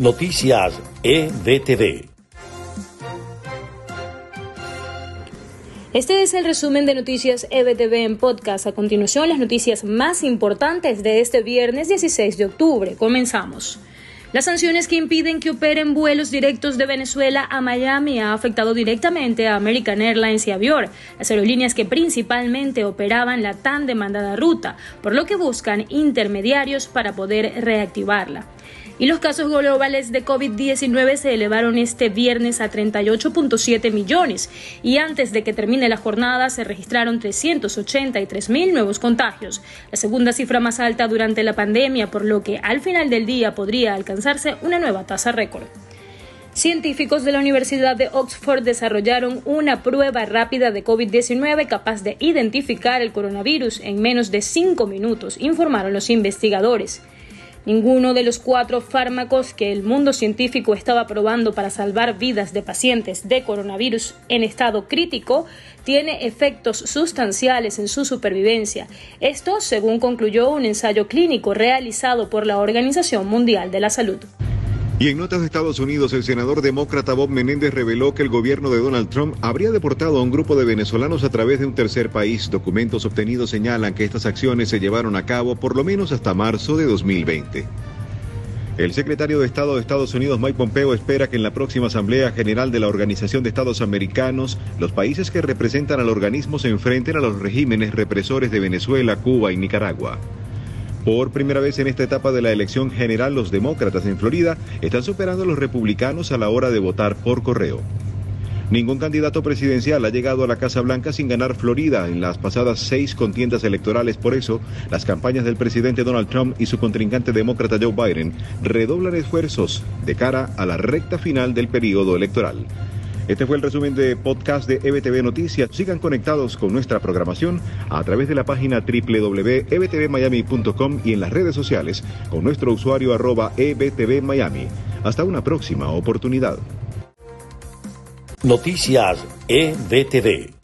Noticias EBTV. Este es el resumen de Noticias EBTV en podcast. A continuación, las noticias más importantes de este viernes 16 de octubre. Comenzamos. Las sanciones que impiden que operen vuelos directos de Venezuela a Miami ha afectado directamente a American Airlines y Avior, las aerolíneas que principalmente operaban la tan demandada ruta, por lo que buscan intermediarios para poder reactivarla y los casos globales de COVID-19 se elevaron este viernes a 38.7 millones y antes de que termine la jornada se registraron 383 mil nuevos contagios, la segunda cifra más alta durante la pandemia, por lo que al final del día podría alcanzarse una nueva tasa récord. Científicos de la Universidad de Oxford desarrollaron una prueba rápida de COVID-19 capaz de identificar el coronavirus en menos de cinco minutos, informaron los investigadores. Ninguno de los cuatro fármacos que el mundo científico estaba probando para salvar vidas de pacientes de coronavirus en estado crítico tiene efectos sustanciales en su supervivencia. Esto, según concluyó un ensayo clínico realizado por la Organización Mundial de la Salud. Y en notas de Estados Unidos, el senador demócrata Bob Menéndez reveló que el gobierno de Donald Trump habría deportado a un grupo de venezolanos a través de un tercer país. Documentos obtenidos señalan que estas acciones se llevaron a cabo por lo menos hasta marzo de 2020. El secretario de Estado de Estados Unidos, Mike Pompeo, espera que en la próxima Asamblea General de la Organización de Estados Americanos, los países que representan al organismo se enfrenten a los regímenes represores de Venezuela, Cuba y Nicaragua. Por primera vez en esta etapa de la elección general, los demócratas en Florida están superando a los republicanos a la hora de votar por correo. Ningún candidato presidencial ha llegado a la Casa Blanca sin ganar Florida en las pasadas seis contiendas electorales. Por eso, las campañas del presidente Donald Trump y su contrincante demócrata Joe Biden redoblan esfuerzos de cara a la recta final del periodo electoral. Este fue el resumen de podcast de EBTV Noticias. Sigan conectados con nuestra programación a través de la página www.ebtvmiami.com y en las redes sociales con nuestro usuario arroba ebtvmiami. Hasta una próxima oportunidad. Noticias EBTV.